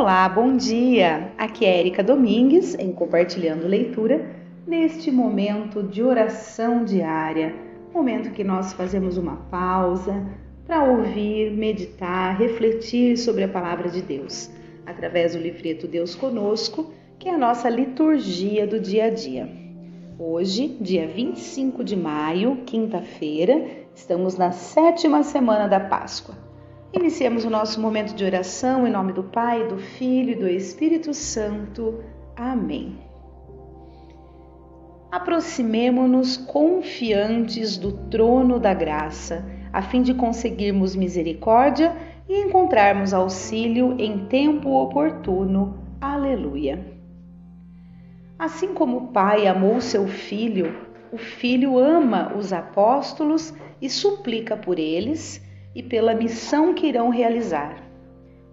Olá, bom dia! Aqui é Erika Domingues em Compartilhando Leitura, neste momento de oração diária, momento que nós fazemos uma pausa para ouvir, meditar, refletir sobre a palavra de Deus, através do livreto Deus Conosco, que é a nossa liturgia do dia a dia. Hoje, dia 25 de maio, quinta-feira, estamos na sétima semana da Páscoa. Iniciemos o nosso momento de oração em nome do Pai, do Filho e do Espírito Santo. Amém. Aproximemo-nos confiantes do trono da graça, a fim de conseguirmos misericórdia e encontrarmos auxílio em tempo oportuno. Aleluia. Assim como o Pai amou seu filho, o Filho ama os apóstolos e suplica por eles e pela missão que irão realizar.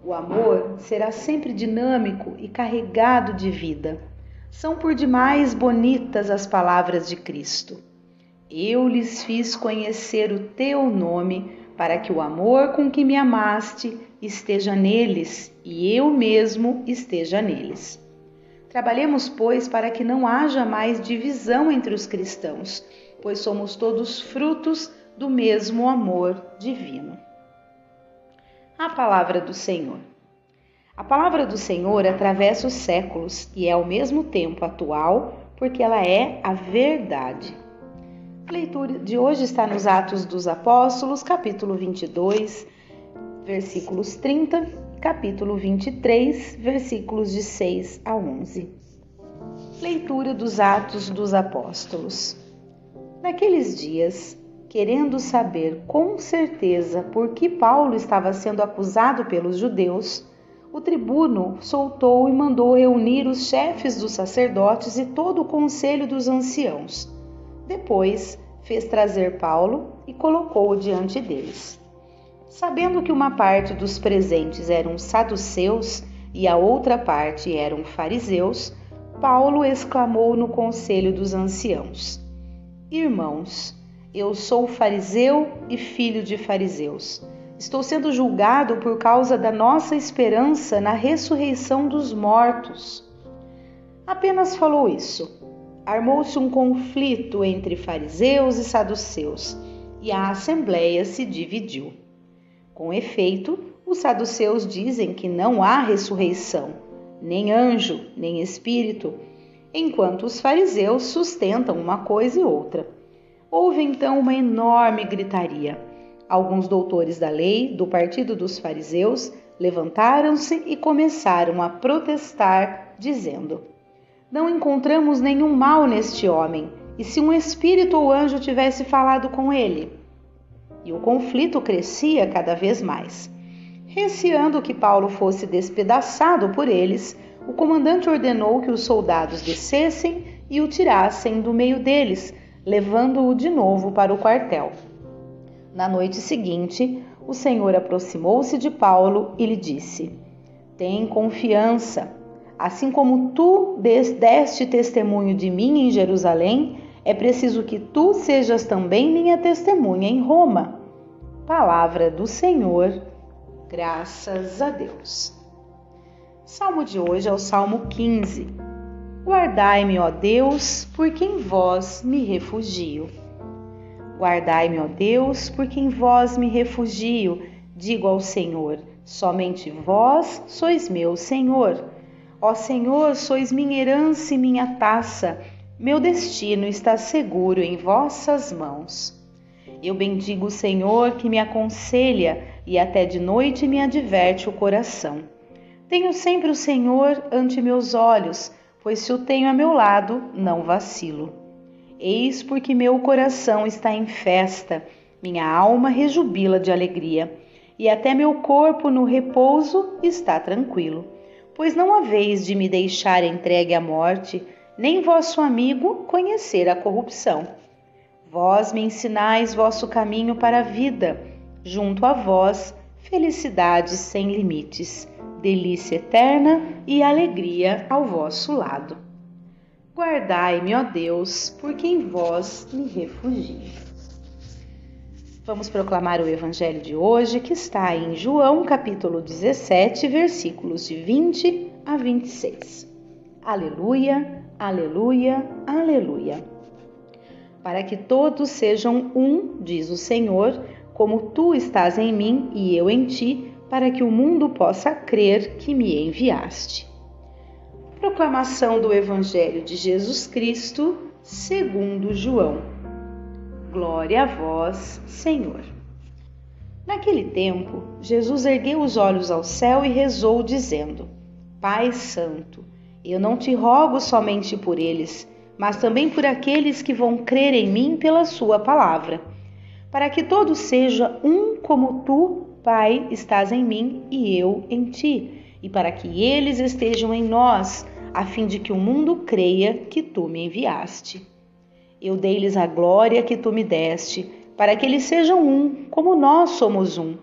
O amor será sempre dinâmico e carregado de vida. São por demais bonitas as palavras de Cristo. Eu lhes fiz conhecer o teu nome, para que o amor com que me amaste esteja neles e eu mesmo esteja neles. Trabalhemos, pois, para que não haja mais divisão entre os cristãos, pois somos todos frutos do mesmo amor divino. A palavra do Senhor. A palavra do Senhor atravessa os séculos e é ao mesmo tempo atual, porque ela é a verdade. A leitura de hoje está nos Atos dos Apóstolos, capítulo 22, versículos 30, capítulo 23, versículos de 6 a 11. Leitura dos Atos dos Apóstolos. Naqueles dias, querendo saber com certeza por que Paulo estava sendo acusado pelos judeus, o tribuno soltou e mandou reunir os chefes dos sacerdotes e todo o conselho dos anciãos. Depois fez trazer Paulo e colocou-o diante deles. Sabendo que uma parte dos presentes eram saduceus e a outra parte eram fariseus, Paulo exclamou no conselho dos anciãos: Irmãos, eu sou fariseu e filho de fariseus. Estou sendo julgado por causa da nossa esperança na ressurreição dos mortos. Apenas falou isso. Armou-se um conflito entre fariseus e saduceus, e a assembleia se dividiu. Com efeito, os saduceus dizem que não há ressurreição, nem anjo, nem espírito, enquanto os fariseus sustentam uma coisa e outra. Houve então uma enorme gritaria. Alguns doutores da lei, do partido dos fariseus, levantaram-se e começaram a protestar, dizendo: Não encontramos nenhum mal neste homem, e se um espírito ou anjo tivesse falado com ele? E o conflito crescia cada vez mais. Receando que Paulo fosse despedaçado por eles, o comandante ordenou que os soldados descessem e o tirassem do meio deles levando-o de novo para o quartel. Na noite seguinte, o Senhor aproximou-se de Paulo e lhe disse: Tem confiança. Assim como tu deste testemunho de mim em Jerusalém, é preciso que tu sejas também minha testemunha em Roma. Palavra do Senhor, graças a Deus. Salmo de hoje é o Salmo 15. Guardai-me, ó Deus, porque em vós me refugio. Guardai-me, ó Deus, porque em vós me refugio. Digo ao Senhor: somente vós sois meu Senhor. Ó Senhor, sois minha herança e minha taça. Meu destino está seguro em vossas mãos. Eu bendigo o Senhor que me aconselha e até de noite me adverte o coração. Tenho sempre o Senhor ante meus olhos pois se o tenho a meu lado, não vacilo. Eis porque meu coração está em festa, minha alma rejubila de alegria, e até meu corpo no repouso está tranquilo. Pois não haveis de me deixar entregue à morte, nem vosso amigo conhecer a corrupção. Vós me ensinais vosso caminho para a vida, junto a vós, felicidades sem limites delícia eterna e alegria ao vosso lado. Guardai-me, ó Deus, porque em vós me refugio. Vamos proclamar o evangelho de hoje, que está em João, capítulo 17, versículos de 20 a 26. Aleluia, aleluia, aleluia. Para que todos sejam um, diz o Senhor, como tu estás em mim e eu em ti, para que o mundo possa crer que me enviaste. Proclamação do Evangelho de Jesus Cristo, segundo João. Glória a vós, Senhor. Naquele tempo, Jesus ergueu os olhos ao céu e rezou, dizendo: Pai Santo, eu não te rogo somente por eles, mas também por aqueles que vão crer em mim pela Sua palavra, para que todos sejam um como tu, Pai, estás em mim e eu em ti, e para que eles estejam em nós, a fim de que o mundo creia que tu me enviaste. Eu dei-lhes a glória que tu me deste, para que eles sejam um, como nós somos um.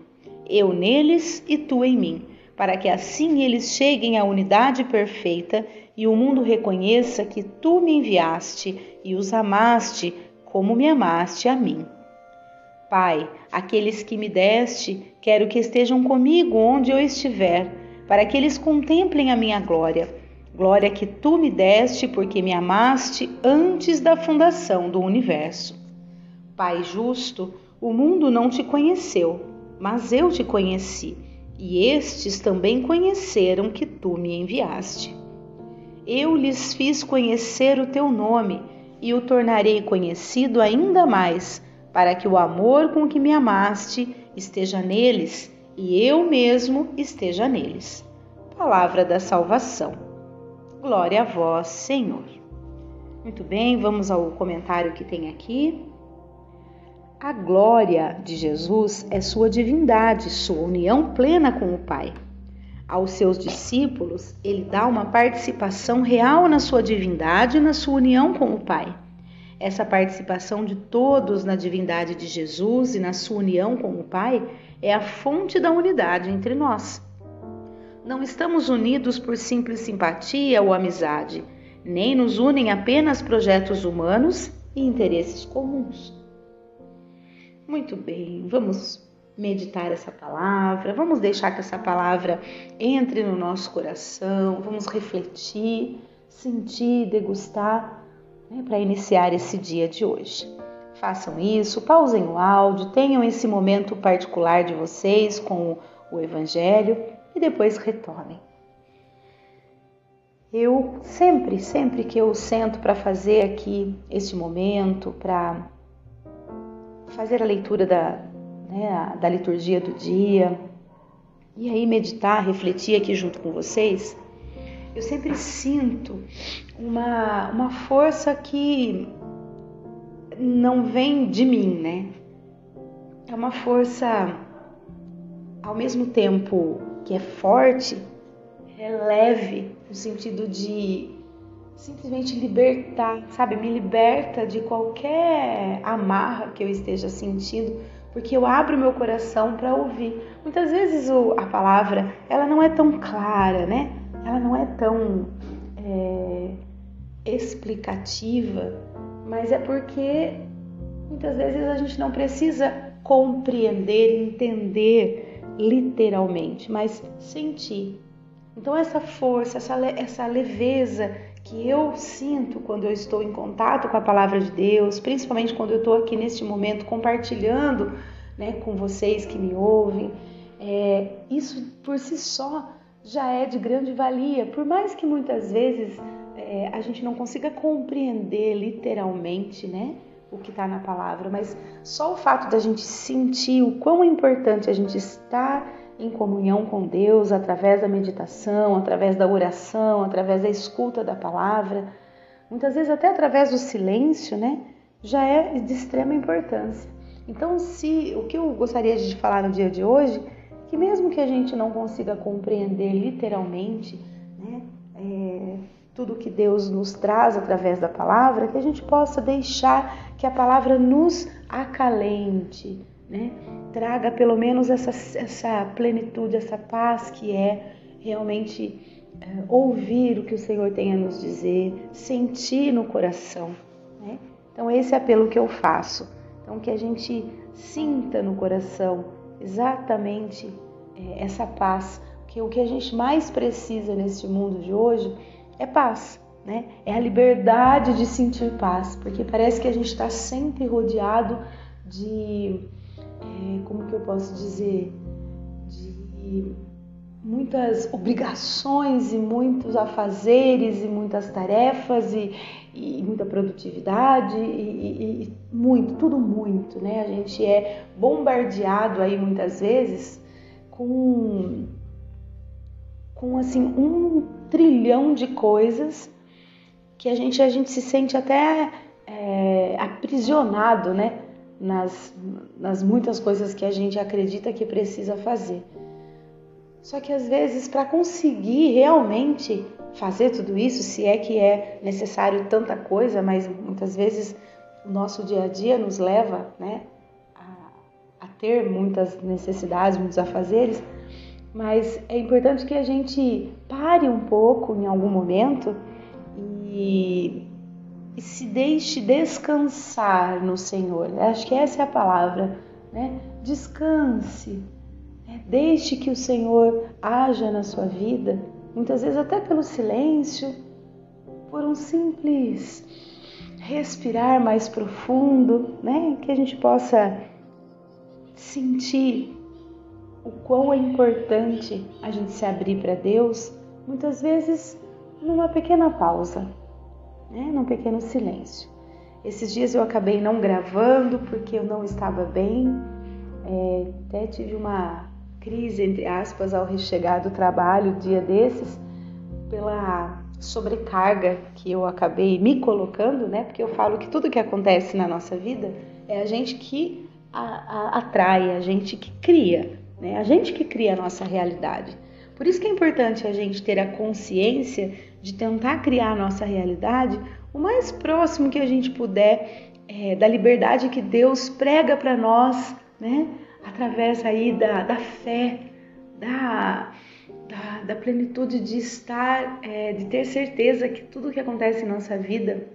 Eu neles e tu em mim, para que assim eles cheguem à unidade perfeita e o mundo reconheça que tu me enviaste e os amaste como me amaste a mim. Pai, aqueles que me deste, quero que estejam comigo onde eu estiver, para que eles contemplem a minha glória Glória que tu me deste porque me amaste antes da fundação do universo. Pai justo, o mundo não te conheceu, mas eu te conheci, e estes também conheceram que tu me enviaste. Eu lhes fiz conhecer o teu nome e o tornarei conhecido ainda mais, para que o amor com que me amaste esteja neles e eu mesmo esteja neles. Palavra da salvação. Glória a vós, Senhor. Muito bem, vamos ao comentário que tem aqui. A glória de Jesus é sua divindade, sua união plena com o Pai. Aos seus discípulos, ele dá uma participação real na sua divindade e na sua união com o Pai. Essa participação de todos na divindade de Jesus e na sua união com o Pai é a fonte da unidade entre nós. Não estamos unidos por simples simpatia ou amizade, nem nos unem apenas projetos humanos e interesses comuns. Muito bem, vamos meditar essa palavra, vamos deixar que essa palavra entre no nosso coração, vamos refletir, sentir, degustar né, para iniciar esse dia de hoje. Façam isso, pausem o áudio, tenham esse momento particular de vocês com o Evangelho e depois retomem. Eu sempre, sempre que eu sento para fazer aqui este momento, para fazer a leitura da, né, da liturgia do dia, e aí meditar, refletir aqui junto com vocês, eu sempre sinto uma, uma força que não vem de mim, né? É uma força ao mesmo tempo que é forte, é leve, no sentido de simplesmente libertar, sabe? Me liberta de qualquer amarra que eu esteja sentindo, porque eu abro meu coração para ouvir. Muitas vezes a palavra ela não é tão clara, né? Ela não é tão é, explicativa, mas é porque muitas vezes a gente não precisa compreender, entender literalmente, mas sentir. Então, essa força, essa, essa leveza que eu sinto quando eu estou em contato com a palavra de Deus, principalmente quando eu estou aqui neste momento compartilhando né, com vocês que me ouvem, é, isso por si só já é de grande valia, por mais que muitas vezes é, a gente não consiga compreender literalmente, né? o que está na palavra, mas só o fato da gente sentir o quão importante a gente estar em comunhão com Deus através da meditação, através da oração, através da escuta da palavra, muitas vezes até através do silêncio, né? Já é de extrema importância. Então, se o que eu gostaria de falar no dia de hoje, que mesmo que a gente não consiga compreender literalmente, né? É, tudo que Deus nos traz através da palavra, que a gente possa deixar que a palavra nos acalente, né? traga pelo menos essa, essa plenitude, essa paz que é realmente é, ouvir o que o Senhor tem a nos dizer, sentir no coração. Né? Então, esse é apelo que eu faço. Então, que a gente sinta no coração exatamente é, essa paz, que o que a gente mais precisa nesse mundo de hoje é paz, né? É a liberdade de sentir paz, porque parece que a gente está sempre rodeado de, é, como que eu posso dizer, de muitas obrigações e muitos afazeres e muitas tarefas e, e muita produtividade e, e, e, muito, tudo muito, né? A gente é bombardeado aí muitas vezes com, com assim um trilhão de coisas que a gente a gente se sente até é, aprisionado, né? Nas, nas muitas coisas que a gente acredita que precisa fazer. Só que às vezes, para conseguir realmente fazer tudo isso, se é que é necessário tanta coisa, mas muitas vezes o nosso dia a dia nos leva né, a, a ter muitas necessidades, muitos afazeres, mas é importante que a gente pare um pouco em algum momento e, e se deixe descansar no Senhor. Acho que essa é a palavra, né? Descanse Deixe que o Senhor haja na sua vida, muitas vezes até pelo silêncio, por um simples respirar mais profundo, né? Que a gente possa sentir o quão é importante a gente se abrir para Deus, muitas vezes numa pequena pausa, né? num pequeno silêncio. Esses dias eu acabei não gravando porque eu não estava bem, é, até tive uma crise, entre aspas, ao chegar do trabalho dia desses, pela sobrecarga que eu acabei me colocando, né? Porque eu falo que tudo que acontece na nossa vida é a gente que a, a, atrai, a gente que cria, né? A gente que cria a nossa realidade. Por isso que é importante a gente ter a consciência de tentar criar a nossa realidade o mais próximo que a gente puder é, da liberdade que Deus prega para nós, né? Através aí da, da fé, da, da, da, plenitude de estar, é, de ter certeza que tudo que acontece em nossa vida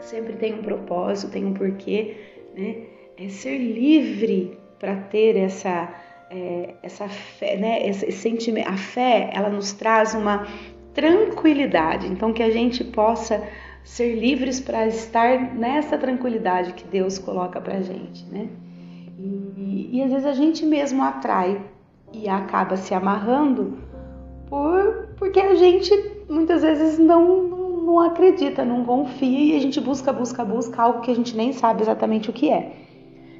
sempre tem um propósito, tem um porquê, né? É ser livre para ter essa é, essa fé, né? Esse, sentimento, a fé, ela nos traz uma tranquilidade. Então que a gente possa ser livres para estar nessa tranquilidade que Deus coloca para gente, né? E, e às vezes a gente mesmo atrai e acaba se amarrando por, porque a gente muitas vezes não, não, acredita, não confia e a gente busca, busca, busca algo que a gente nem sabe exatamente o que é.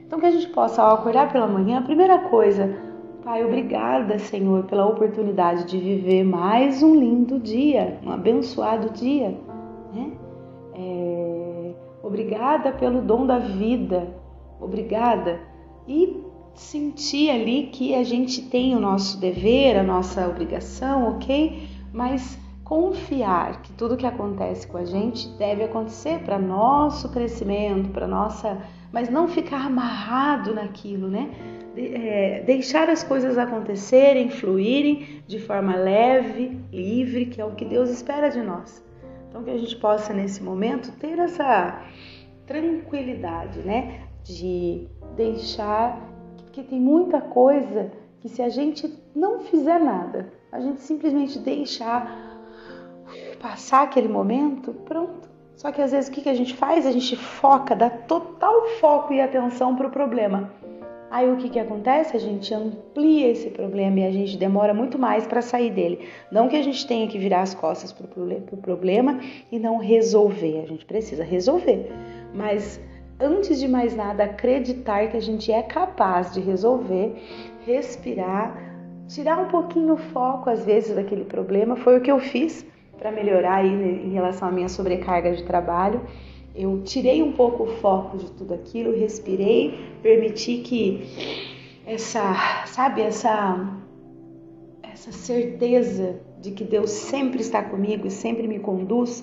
Então que a gente possa, ao acordar pela manhã, a primeira coisa, Pai, obrigada, Senhor, pela oportunidade de viver mais um lindo dia, um abençoado dia. Né? É, obrigada pelo dom da vida, obrigada e sentir ali que a gente tem o nosso dever, a nossa obrigação, ok? Mas confiar que tudo que acontece com a gente deve acontecer para nosso crescimento, para nossa, mas não ficar amarrado naquilo, né? De, é, deixar as coisas acontecerem, fluírem de forma leve, livre, que é o que Deus espera de nós. Então que a gente possa nesse momento ter essa tranquilidade, né? De deixar, porque tem muita coisa que se a gente não fizer nada, a gente simplesmente deixar passar aquele momento, pronto. Só que às vezes o que a gente faz? A gente foca, dá total foco e atenção para o problema. Aí o que, que acontece? A gente amplia esse problema e a gente demora muito mais para sair dele. Não que a gente tenha que virar as costas para o problema e não resolver. A gente precisa resolver. Mas antes de mais nada, acreditar que a gente é capaz de resolver, respirar, tirar um pouquinho o foco, às vezes, daquele problema. Foi o que eu fiz para melhorar aí em relação à minha sobrecarga de trabalho. Eu tirei um pouco o foco de tudo aquilo, respirei, permiti que essa, sabe, essa essa certeza de que Deus sempre está comigo e sempre me conduz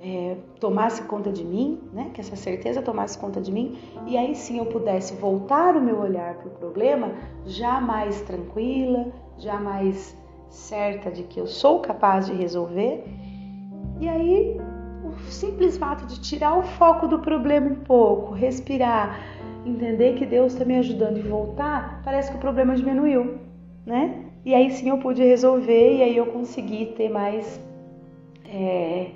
é, tomasse conta de mim, né? que essa certeza tomasse conta de mim, e aí sim eu pudesse voltar o meu olhar para o problema já mais tranquila, já mais certa de que eu sou capaz de resolver. E aí o simples fato de tirar o foco do problema um pouco, respirar entender que Deus está me ajudando e voltar, parece que o problema diminuiu, né? E aí sim eu pude resolver e aí eu consegui ter mais, é,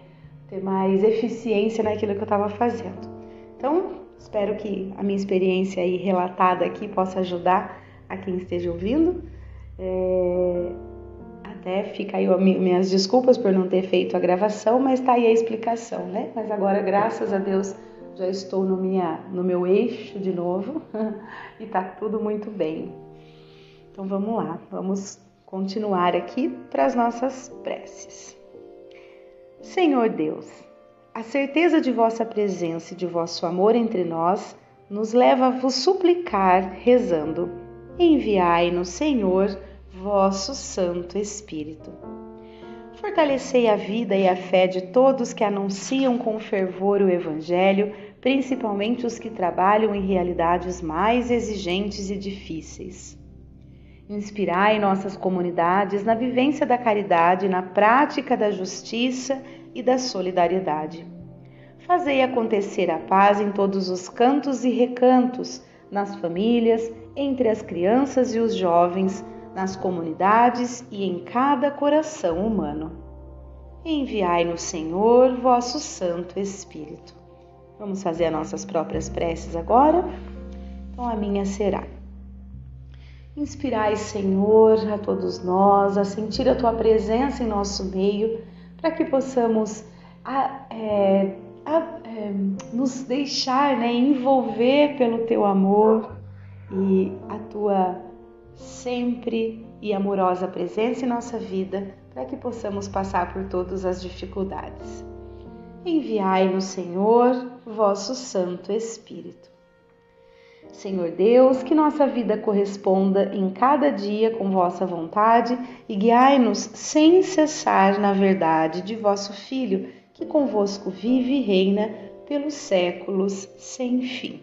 ter mais eficiência naquilo que eu estava fazendo. Então, espero que a minha experiência aí relatada aqui possa ajudar a quem esteja ouvindo. É, até fica aí minhas desculpas por não ter feito a gravação, mas tá aí a explicação, né? Mas agora, graças a Deus, já estou no, minha, no meu eixo de novo e tá tudo muito bem. Então vamos lá, vamos continuar aqui para as nossas preces. Senhor Deus, a certeza de vossa presença e de vosso amor entre nós nos leva a vos suplicar, rezando: Enviai-nos, Senhor, vosso Santo Espírito. Fortalecei a vida e a fé de todos que anunciam com fervor o Evangelho, principalmente os que trabalham em realidades mais exigentes e difíceis. Inspirai nossas comunidades na vivência da caridade, na prática da justiça e da solidariedade. Fazei acontecer a paz em todos os cantos e recantos, nas famílias, entre as crianças e os jovens, nas comunidades e em cada coração humano. Enviai-nos, Senhor, vosso Santo Espírito. Vamos fazer as nossas próprias preces agora? Então a minha será. Inspirai, Senhor, a todos nós a sentir a tua presença em nosso meio, para que possamos a, é, a, é, nos deixar né, envolver pelo teu amor e a tua sempre e amorosa presença em nossa vida, para que possamos passar por todas as dificuldades. Enviai-nos, Senhor, vosso Santo Espírito. Senhor Deus, que nossa vida corresponda em cada dia com vossa vontade e guiai-nos sem cessar na verdade de vosso Filho, que convosco vive e reina pelos séculos sem fim.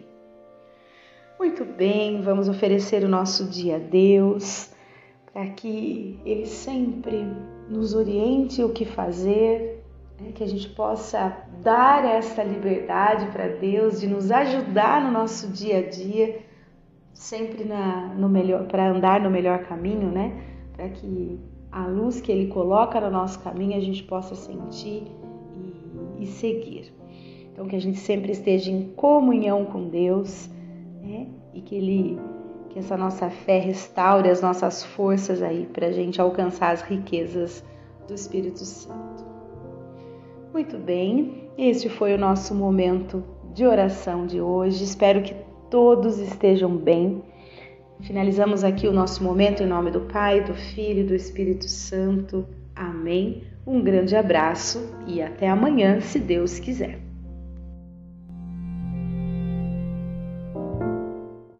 Muito bem, vamos oferecer o nosso dia a Deus, para que Ele sempre nos oriente o que fazer, né? que a gente possa dar essa liberdade para Deus de nos ajudar no nosso dia a dia, sempre na, no melhor, para andar no melhor caminho, né? Para que a luz que Ele coloca no nosso caminho a gente possa sentir e, e seguir. Então, que a gente sempre esteja em comunhão com Deus né? E que ele, que essa nossa fé restaure as nossas forças aí para a gente alcançar as riquezas do Espírito Santo. Muito bem, este foi o nosso momento de oração de hoje. Espero que todos estejam bem. Finalizamos aqui o nosso momento em nome do Pai, do Filho e do Espírito Santo. Amém. Um grande abraço e até amanhã, se Deus quiser.